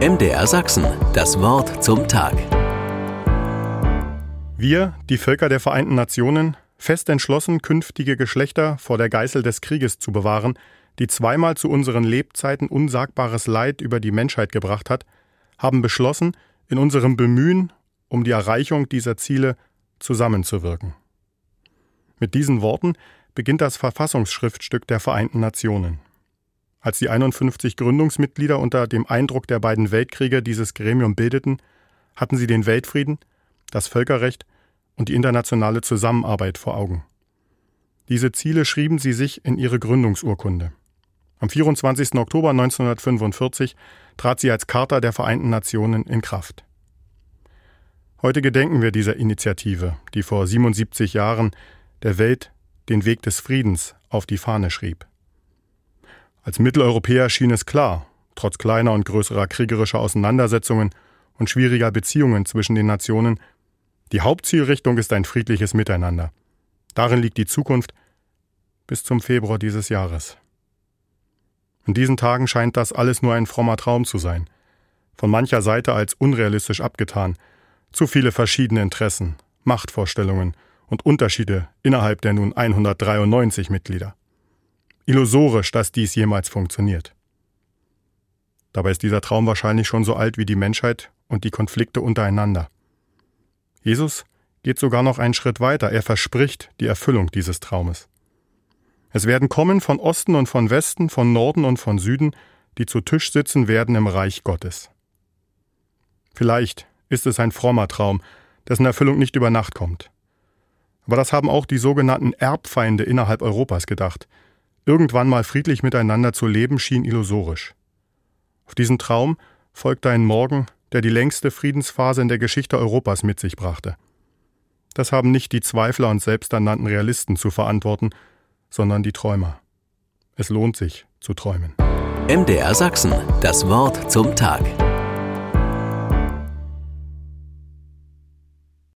MDR Sachsen, das Wort zum Tag. Wir, die Völker der Vereinten Nationen, fest entschlossen, künftige Geschlechter vor der Geißel des Krieges zu bewahren, die zweimal zu unseren Lebzeiten unsagbares Leid über die Menschheit gebracht hat, haben beschlossen, in unserem Bemühen um die Erreichung dieser Ziele zusammenzuwirken. Mit diesen Worten beginnt das Verfassungsschriftstück der Vereinten Nationen. Als die 51 Gründungsmitglieder unter dem Eindruck der beiden Weltkriege dieses Gremium bildeten, hatten sie den Weltfrieden, das Völkerrecht und die internationale Zusammenarbeit vor Augen. Diese Ziele schrieben sie sich in ihre Gründungsurkunde. Am 24. Oktober 1945 trat sie als Charta der Vereinten Nationen in Kraft. Heute gedenken wir dieser Initiative, die vor 77 Jahren der Welt den Weg des Friedens auf die Fahne schrieb. Als Mitteleuropäer schien es klar, trotz kleiner und größerer kriegerischer Auseinandersetzungen und schwieriger Beziehungen zwischen den Nationen, die Hauptzielrichtung ist ein friedliches Miteinander. Darin liegt die Zukunft bis zum Februar dieses Jahres. In diesen Tagen scheint das alles nur ein frommer Traum zu sein, von mancher Seite als unrealistisch abgetan, zu viele verschiedene Interessen, Machtvorstellungen und Unterschiede innerhalb der nun 193 Mitglieder. Illusorisch, dass dies jemals funktioniert. Dabei ist dieser Traum wahrscheinlich schon so alt wie die Menschheit und die Konflikte untereinander. Jesus geht sogar noch einen Schritt weiter, er verspricht die Erfüllung dieses Traumes. Es werden kommen von Osten und von Westen, von Norden und von Süden, die zu Tisch sitzen werden im Reich Gottes. Vielleicht ist es ein frommer Traum, dessen Erfüllung nicht über Nacht kommt. Aber das haben auch die sogenannten Erbfeinde innerhalb Europas gedacht. Irgendwann mal friedlich miteinander zu leben schien illusorisch. Auf diesen Traum folgte ein Morgen, der die längste Friedensphase in der Geschichte Europas mit sich brachte. Das haben nicht die Zweifler und selbsternannten Realisten zu verantworten, sondern die Träumer. Es lohnt sich zu träumen. MDR Sachsen, das Wort zum Tag.